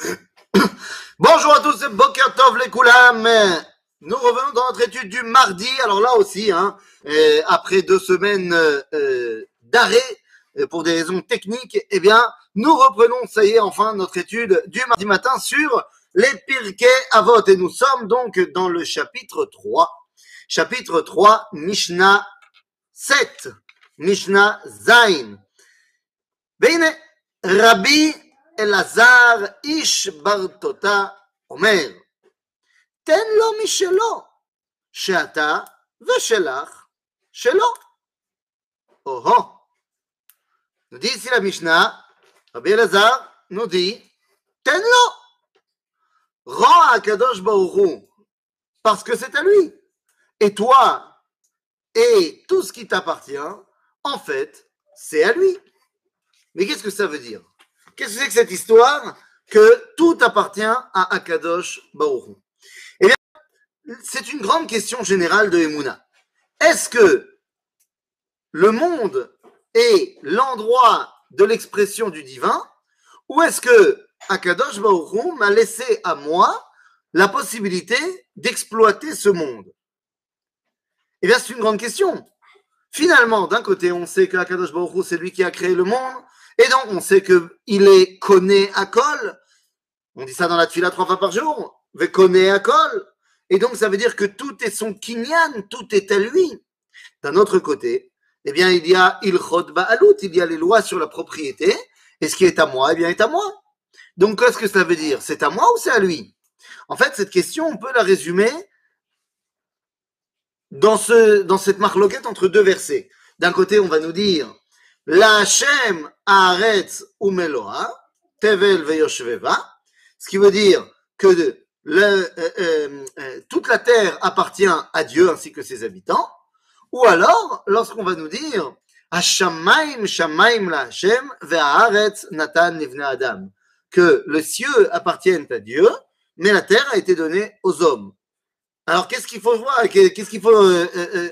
Bonjour à tous, c'est Bokertov les Koulam. Nous revenons dans notre étude du mardi. Alors là aussi, hein, euh, après deux semaines euh, euh, d'arrêt pour des raisons techniques, eh bien, nous reprenons, ça y est, enfin, notre étude du mardi matin sur les Pirkei Avot. Et nous sommes donc dans le chapitre 3. Chapitre 3, Mishnah 7. Mishnah Zain. Rabbi אלעזר איש ברטותה אומר, תן לו משלו, שאתה ושלך שלו. Oh Nous dit ici la Mishnah, Rabbi Elazar nous dit, Tenlo, rends à Kadosh Baruch parce que c'est à lui. Et toi, et tout ce qui t'appartient, en fait, c'est à lui. Mais qu'est-ce que ça veut dire Qu'est-ce que c'est que cette histoire que tout appartient à Akadosh Baruch Eh bien, c'est une grande question générale de Emouna. Est-ce que le monde est l'endroit de l'expression du divin ou est-ce que Akadosh Baruch m'a laissé à moi la possibilité d'exploiter ce monde? Eh bien, c'est une grande question. Finalement, d'un côté, on sait que Akadosh c'est lui qui a créé le monde, et donc, on sait qu'il est conné à col. On dit ça dans la tfila trois fois par jour. Conné à col. Et donc, ça veut dire que tout est son kinyan, tout est à lui. D'un autre côté, eh bien, il y a ilchot ba'alut, il y a les lois sur la propriété. Et ce qui est à moi, eh bien, est à moi. Donc, qu'est-ce que ça veut dire? C'est à moi ou c'est à lui? En fait, cette question, on peut la résumer dans, ce, dans cette marloquette entre deux versets. D'un côté, on va nous dire la Hashem Haaretz Umeloa, Tevel Veyoshveva, ce qui veut dire que euh, euh, euh, toute la terre appartient à Dieu ainsi que ses habitants, ou alors lorsqu'on va nous dire Hashamaim Shamaim la Hashem Natan Nivne Adam, que le cieux appartiennent à Dieu, mais la terre a été donnée aux hommes. Alors qu'est-ce qu'il faut voir, qu'est-ce qu'il faut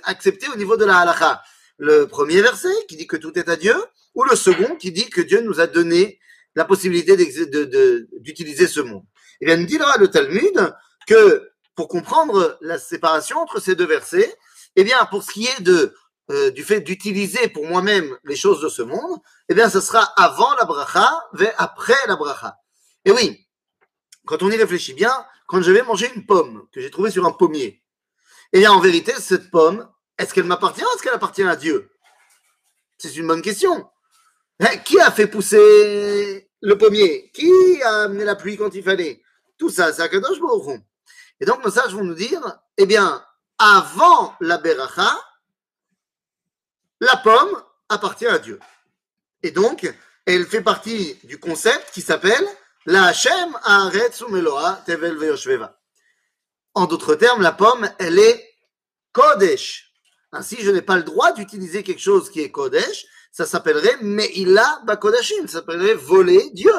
accepter au niveau de la halakha? Le premier verset qui dit que tout est à Dieu, ou le second qui dit que Dieu nous a donné la possibilité d'utiliser ce monde. Et bien, nous dira le Talmud que pour comprendre la séparation entre ces deux versets, eh bien, pour ce qui est de, euh, du fait d'utiliser pour moi-même les choses de ce monde, eh bien, ce sera avant la bracha, après la bracha. Et oui, quand on y réfléchit bien, quand je vais manger une pomme que j'ai trouvée sur un pommier, eh bien, en vérité, cette pomme, est-ce qu'elle m'appartient ou est-ce qu'elle appartient à Dieu? C'est une bonne question. Hein, qui a fait pousser le pommier? Qui a amené la pluie quand il fallait? Tout ça, c'est Akadosh Baruch Et donc nos sages vont nous dire, eh bien, avant la beracha, la pomme appartient à Dieu. Et donc, elle fait partie du concept qui s'appelle la Hashem Haaretz Tevel. En d'autres termes, la pomme, elle est Kodesh. Ainsi, je n'ai pas le droit d'utiliser quelque chose qui est Kodesh, ça s'appellerait Me'ila Bakodashim, ça s'appellerait voler Dieu.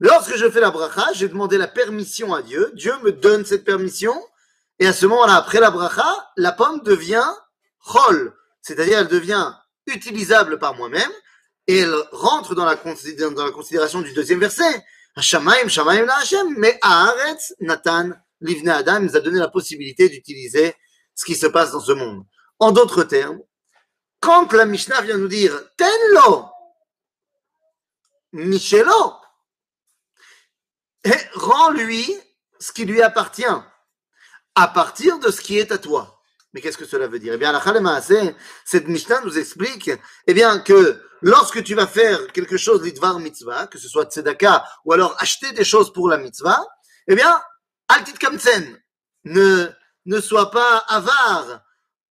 Lorsque je fais la bracha, j'ai demandé la permission à Dieu, Dieu me donne cette permission, et à ce moment-là, après la bracha, la pomme devient chol, c'est-à-dire elle devient utilisable par moi-même, et elle rentre dans la, dans la considération du deuxième verset. Shamaim, Shamaim la Hashem, mais Haaretz, Nathan, Livne Adam, nous a donné la possibilité d'utiliser ce qui se passe dans ce monde. En d'autres termes, quand la Mishnah vient nous dire Tenlo, Michelo, rends-lui ce qui lui appartient à partir de ce qui est à toi. Mais qu'est-ce que cela veut dire? Eh bien, la cette Mishnah nous explique eh bien, que lorsque tu vas faire quelque chose l'idvar mitzvah, que ce soit tzedaka ou alors acheter des choses pour la mitzvah, eh bien, altit kamtsen, ne ne sois pas avare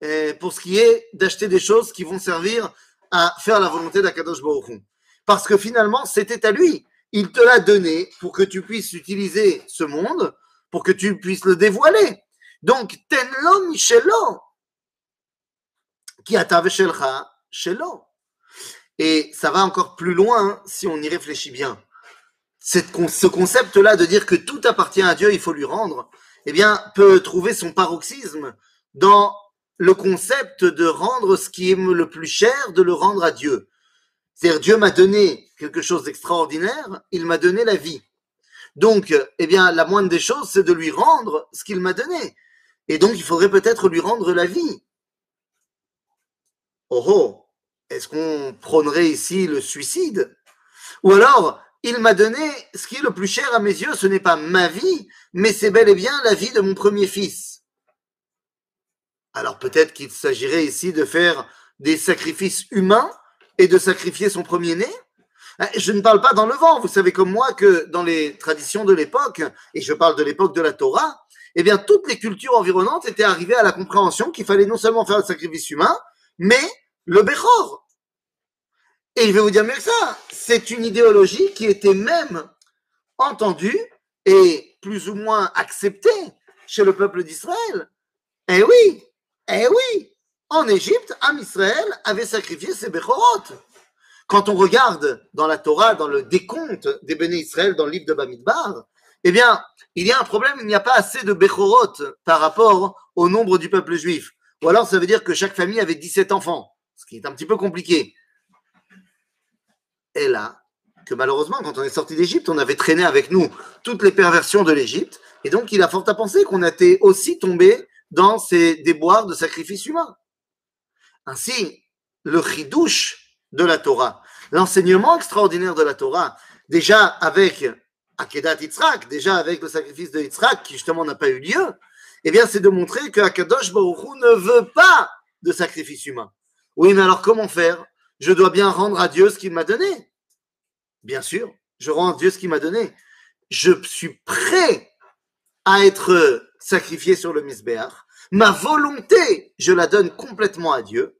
eh, pour ce qui est d'acheter des choses qui vont servir à faire la volonté d'Akadosh Baruch Parce que finalement, c'était à lui. Il te l'a donné pour que tu puisses utiliser ce monde, pour que tu puisses le dévoiler. Donc, tenlo michelo, qui shelcha shelo. Et ça va encore plus loin si on y réfléchit bien. ce concept-là de dire que tout appartient à Dieu, il faut lui rendre, eh bien, peut trouver son paroxysme dans le concept de rendre ce qui est le plus cher, de le rendre à Dieu. C'est-à-dire, Dieu m'a donné quelque chose d'extraordinaire, il m'a donné la vie. Donc, eh bien, la moindre des choses, c'est de lui rendre ce qu'il m'a donné. Et donc, il faudrait peut-être lui rendre la vie. Oh oh, est-ce qu'on prônerait ici le suicide? Ou alors, il m'a donné ce qui est le plus cher à mes yeux, ce n'est pas ma vie, mais c'est bel et bien la vie de mon premier fils. Alors peut-être qu'il s'agirait ici de faire des sacrifices humains et de sacrifier son premier-né hein, Je ne parle pas dans le vent. Vous savez comme moi que dans les traditions de l'époque, et je parle de l'époque de la Torah, eh bien, toutes les cultures environnantes étaient arrivées à la compréhension qu'il fallait non seulement faire le sacrifice humain, mais le Bechor. Et je vais vous dire mieux que ça, c'est une idéologie qui était même entendue et plus ou moins acceptée chez le peuple d'Israël. Eh oui, eh oui, en Égypte, Am Israël avait sacrifié ses Bechorot. Quand on regarde dans la Torah, dans le décompte des béné Israël dans le livre de Bamidbar, eh bien, il y a un problème, il n'y a pas assez de Bechorot par rapport au nombre du peuple juif. Ou alors ça veut dire que chaque famille avait 17 enfants, ce qui est un petit peu compliqué. Et là, que malheureusement, quand on est sorti d'Égypte, on avait traîné avec nous toutes les perversions de l'Égypte, et donc il a fort à penser qu'on était aussi tombé dans ces déboires de sacrifices humains. Ainsi, le chidouche de la Torah, l'enseignement extraordinaire de la Torah, déjà avec Akedat Yitzhak, déjà avec le sacrifice de Yitzhak, qui justement n'a pas eu lieu, eh bien, c'est de montrer que Akadosh Baruch ne veut pas de sacrifice humain. Oui, mais alors comment faire? Je dois bien rendre à Dieu ce qu'il m'a donné. Bien sûr, je rends à Dieu ce qu'il m'a donné. Je suis prêt à être sacrifié sur le Misbéach. Ma volonté, je la donne complètement à Dieu.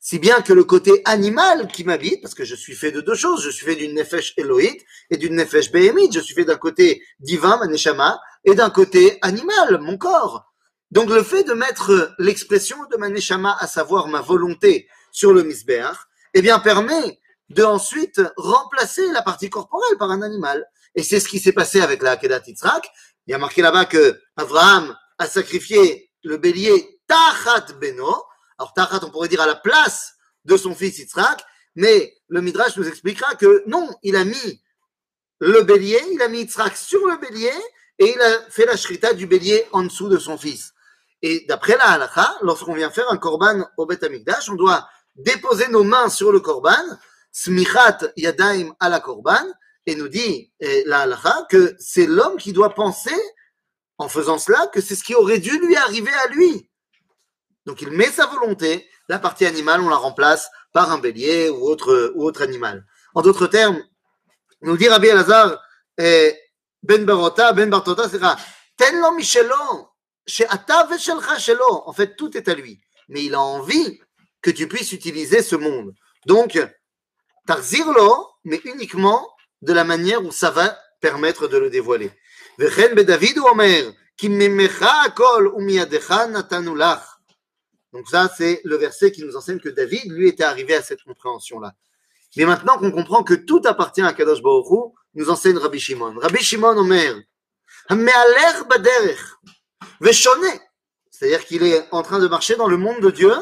Si bien que le côté animal qui m'habite, parce que je suis fait de deux choses, je suis fait d'une nefesh Elohit et d'une nefesh Behemit, je suis fait d'un côté divin, ma neshama, et d'un côté animal, mon corps. Donc le fait de mettre l'expression de ma neshama, à savoir ma volonté, sur le misbeach, eh bien permet de ensuite remplacer la partie corporelle par un animal. Et c'est ce qui s'est passé avec la Akedat Yitzhak. Il y a marqué là-bas que Abraham a sacrifié le bélier Tachat Beno, alors, Tachat, on pourrait dire à la place de son fils Yitzhak, mais le Midrash nous expliquera que non, il a mis le bélier, il a mis Yitzhak sur le bélier et il a fait la shrita du bélier en dessous de son fils. Et d'après la halakha, lorsqu'on vient faire un korban au Beth Amikdash, on doit déposer nos mains sur le korban, smichat yadaim à la korban, et nous dit eh, la halakha que c'est l'homme qui doit penser, en faisant cela, que c'est ce qui aurait dû lui arriver à lui. Donc il met sa volonté, la partie animale, on la remplace par un bélier ou autre, ou autre animal. En d'autres termes, nous dit Rabbi Elazar, Ben Barota, Ben Bartota, c'est chez Shelo. En fait, tout est à lui. Mais il a envie que tu puisses utiliser ce monde. Donc, Tarzirlo, mais uniquement de la manière où ça va permettre de le dévoiler. Donc ça, c'est le verset qui nous enseigne que David, lui, était arrivé à cette compréhension-là. Mais maintenant qu'on comprend que tout appartient à Kadosh Baruch nous enseigne Rabbi Shimon. Rabbi Shimon Omer. C'est-à-dire qu'il est en train de marcher dans le monde de Dieu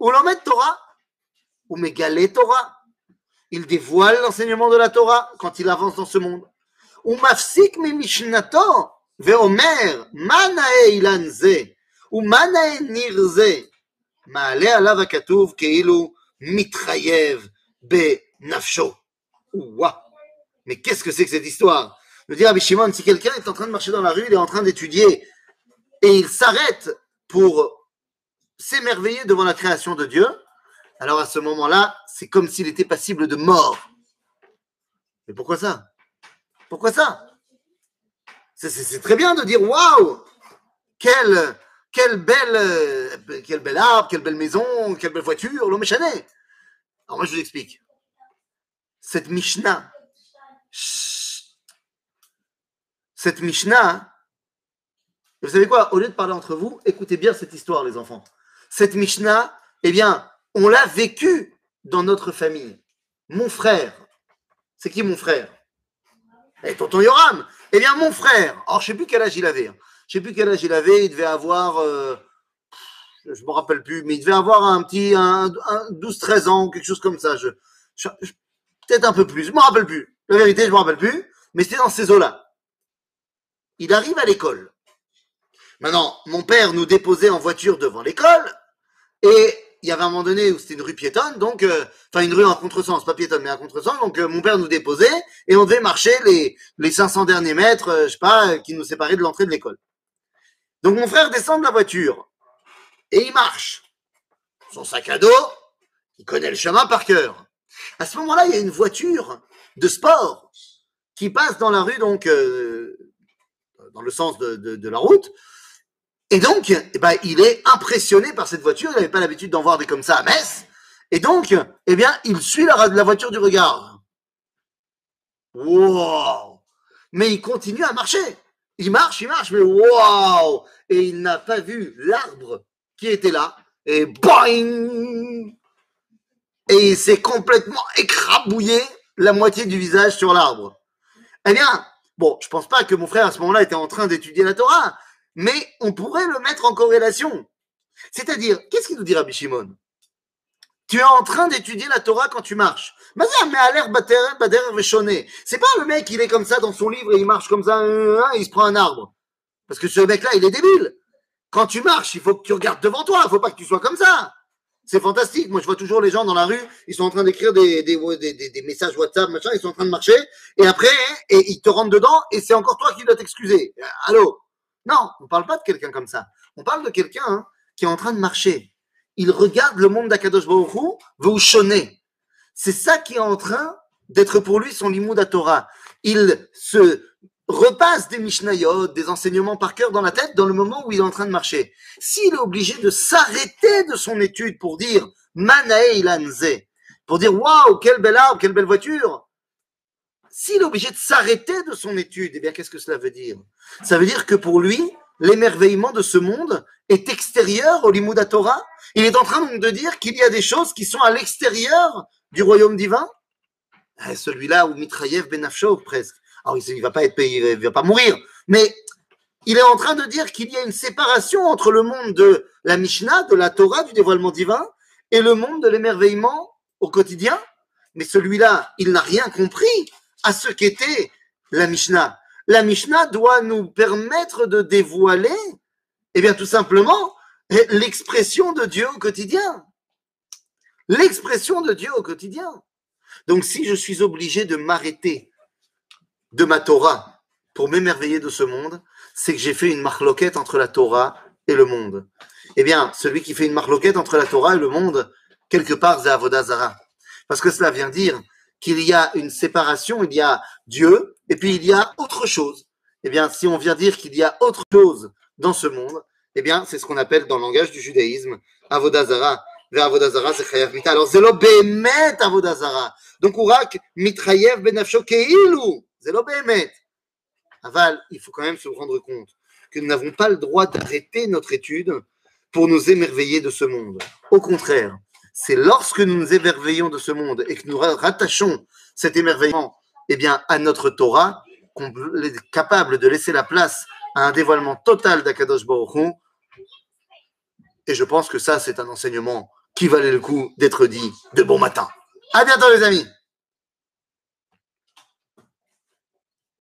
on l'emmène Torah. Ou Mégalé Torah. Il dévoile l'enseignement de la Torah quand il avance dans ce monde. Ou Mafsik Mimishnato Veomer Manae Ilanze ou Manae Nirze Maale Alav Akatuv Keilu Mitrayev Be Nafsho. Ouah Mais qu'est-ce que c'est que cette histoire? Je veux dire, Abishimon, si quelqu'un est en train de marcher dans la rue, il est en train d'étudier et il s'arrête pour s'émerveiller devant la création de Dieu, alors à ce moment-là, c'est comme s'il était passible de mort. Mais pourquoi ça? Pourquoi ça? C'est très bien de dire waouh euh, quel bel arbre, quelle belle maison, quelle belle voiture, l'homme Alors moi, je vous explique. Cette Mishnah, cette Mishnah, vous savez quoi? Au lieu de parler entre vous, écoutez bien cette histoire, les enfants. Cette Mishnah, eh bien, on l'a vécue dans notre famille. Mon frère, c'est qui mon frère? Eh, tonton Yoram Eh bien, mon frère, alors je ne sais plus quel âge il avait. Hein. Je sais plus quel âge il avait, il devait avoir, euh, je me rappelle plus, mais il devait avoir un petit un, 12-13 ans, quelque chose comme ça. Je, peut-être un peu plus, je me rappelle plus. La vérité, je me rappelle plus. mais c'était dans ces eaux-là. Il arrive à l'école. Maintenant, mon père nous déposait en voiture devant l'école, et il y avait un moment donné où c'était une rue piétonne, donc, euh, enfin une rue en contresens, pas piétonne, mais en contresens, donc euh, mon père nous déposait, et on devait marcher les, les 500 derniers mètres, euh, je sais pas, qui nous séparaient de l'entrée de l'école. Donc mon frère descend de la voiture, et il marche. Son sac à dos, il connaît le chemin par cœur. À ce moment-là, il y a une voiture de sport qui passe dans la rue, donc euh, dans le sens de la route. Et donc, eh ben, il est impressionné par cette voiture. Il n'avait pas l'habitude d'en voir des comme ça à Metz. Et donc, eh bien, il suit la, voiture du regard. Wow Mais il continue à marcher. Il marche, il marche, mais wow Et il n'a pas vu l'arbre qui était là. Et boing Et il s'est complètement écrabouillé la moitié du visage sur l'arbre. Eh bien, bon, je pense pas que mon frère à ce moment-là était en train d'étudier la Torah, mais on pourrait le mettre en corrélation. C'est-à-dire, qu'est-ce qu'il nous dit Rabbi Shimon Tu es en train d'étudier la Torah quand tu marches. Mais à l'air. C'est pas le mec, il est comme ça dans son livre et il marche comme ça, euh, il se prend un arbre. Parce que ce mec-là, il est débile. Quand tu marches, il faut que tu regardes devant toi, il faut pas que tu sois comme ça. C'est fantastique. Moi, je vois toujours les gens dans la rue, ils sont en train d'écrire des, des, messages WhatsApp, machin, ils sont en train de marcher, et après, et ils te rentrent dedans, et c'est encore toi qui dois t'excuser. Allô? Non, on parle pas de quelqu'un comme ça. On parle de quelqu'un hein, qui est en train de marcher. Il regarde le monde d'Akadosh Baruch Hu, C'est ça qui est en train d'être pour lui son limud à Torah. Il se repasse des Mishnayot, des enseignements par cœur dans la tête dans le moment où il est en train de marcher. S'il est obligé de s'arrêter de son étude pour dire Manae Lanze, pour dire waouh, quel bel arbre, quelle belle voiture, s'il est obligé de s'arrêter de son étude, eh bien, qu'est-ce que cela veut dire? Ça veut dire que pour lui, l'émerveillement de ce monde est extérieur au Limouda Torah. Il est en train donc de dire qu'il y a des choses qui sont à l'extérieur du royaume divin. Eh, celui-là, ou Mitraïev Benafshov presque. Alors, il ne va pas être payé, il va pas mourir, mais il est en train de dire qu'il y a une séparation entre le monde de la Mishnah, de la Torah, du dévoilement divin, et le monde de l'émerveillement au quotidien. Mais celui-là, il n'a rien compris à ce qu'était la Mishnah. La Mishnah doit nous permettre de dévoiler, eh bien, tout simplement, l'expression de Dieu au quotidien. L'expression de Dieu au quotidien. Donc, si je suis obligé de m'arrêter de ma Torah pour m'émerveiller de ce monde, c'est que j'ai fait une marloquette entre la Torah et le monde. Eh bien, celui qui fait une marloquette entre la Torah et le monde, quelque part, c'est Avodazara. Parce que cela vient dire qu'il y a une séparation, il y a Dieu, et puis il y a autre chose. Eh bien, si on vient dire qu'il y a autre chose dans ce monde, eh bien, c'est ce qu'on appelle dans le langage du judaïsme Avodazara. Avodazara, c'est Chayav Mita. Alors, c'est Bemet Avodazara. Donc, Urak Mitrayev Benafsho Keilu. C'est l'obémet. Aval, il faut quand même se rendre compte que nous n'avons pas le droit d'arrêter notre étude pour nous émerveiller de ce monde. Au contraire, c'est lorsque nous nous émerveillons de ce monde et que nous rattachons cet émerveillement eh bien, à notre Torah qu'on est capable de laisser la place à un dévoilement total d'Akadosh Baruch Et je pense que ça, c'est un enseignement qui valait le coup d'être dit de bon matin. À bientôt, les amis!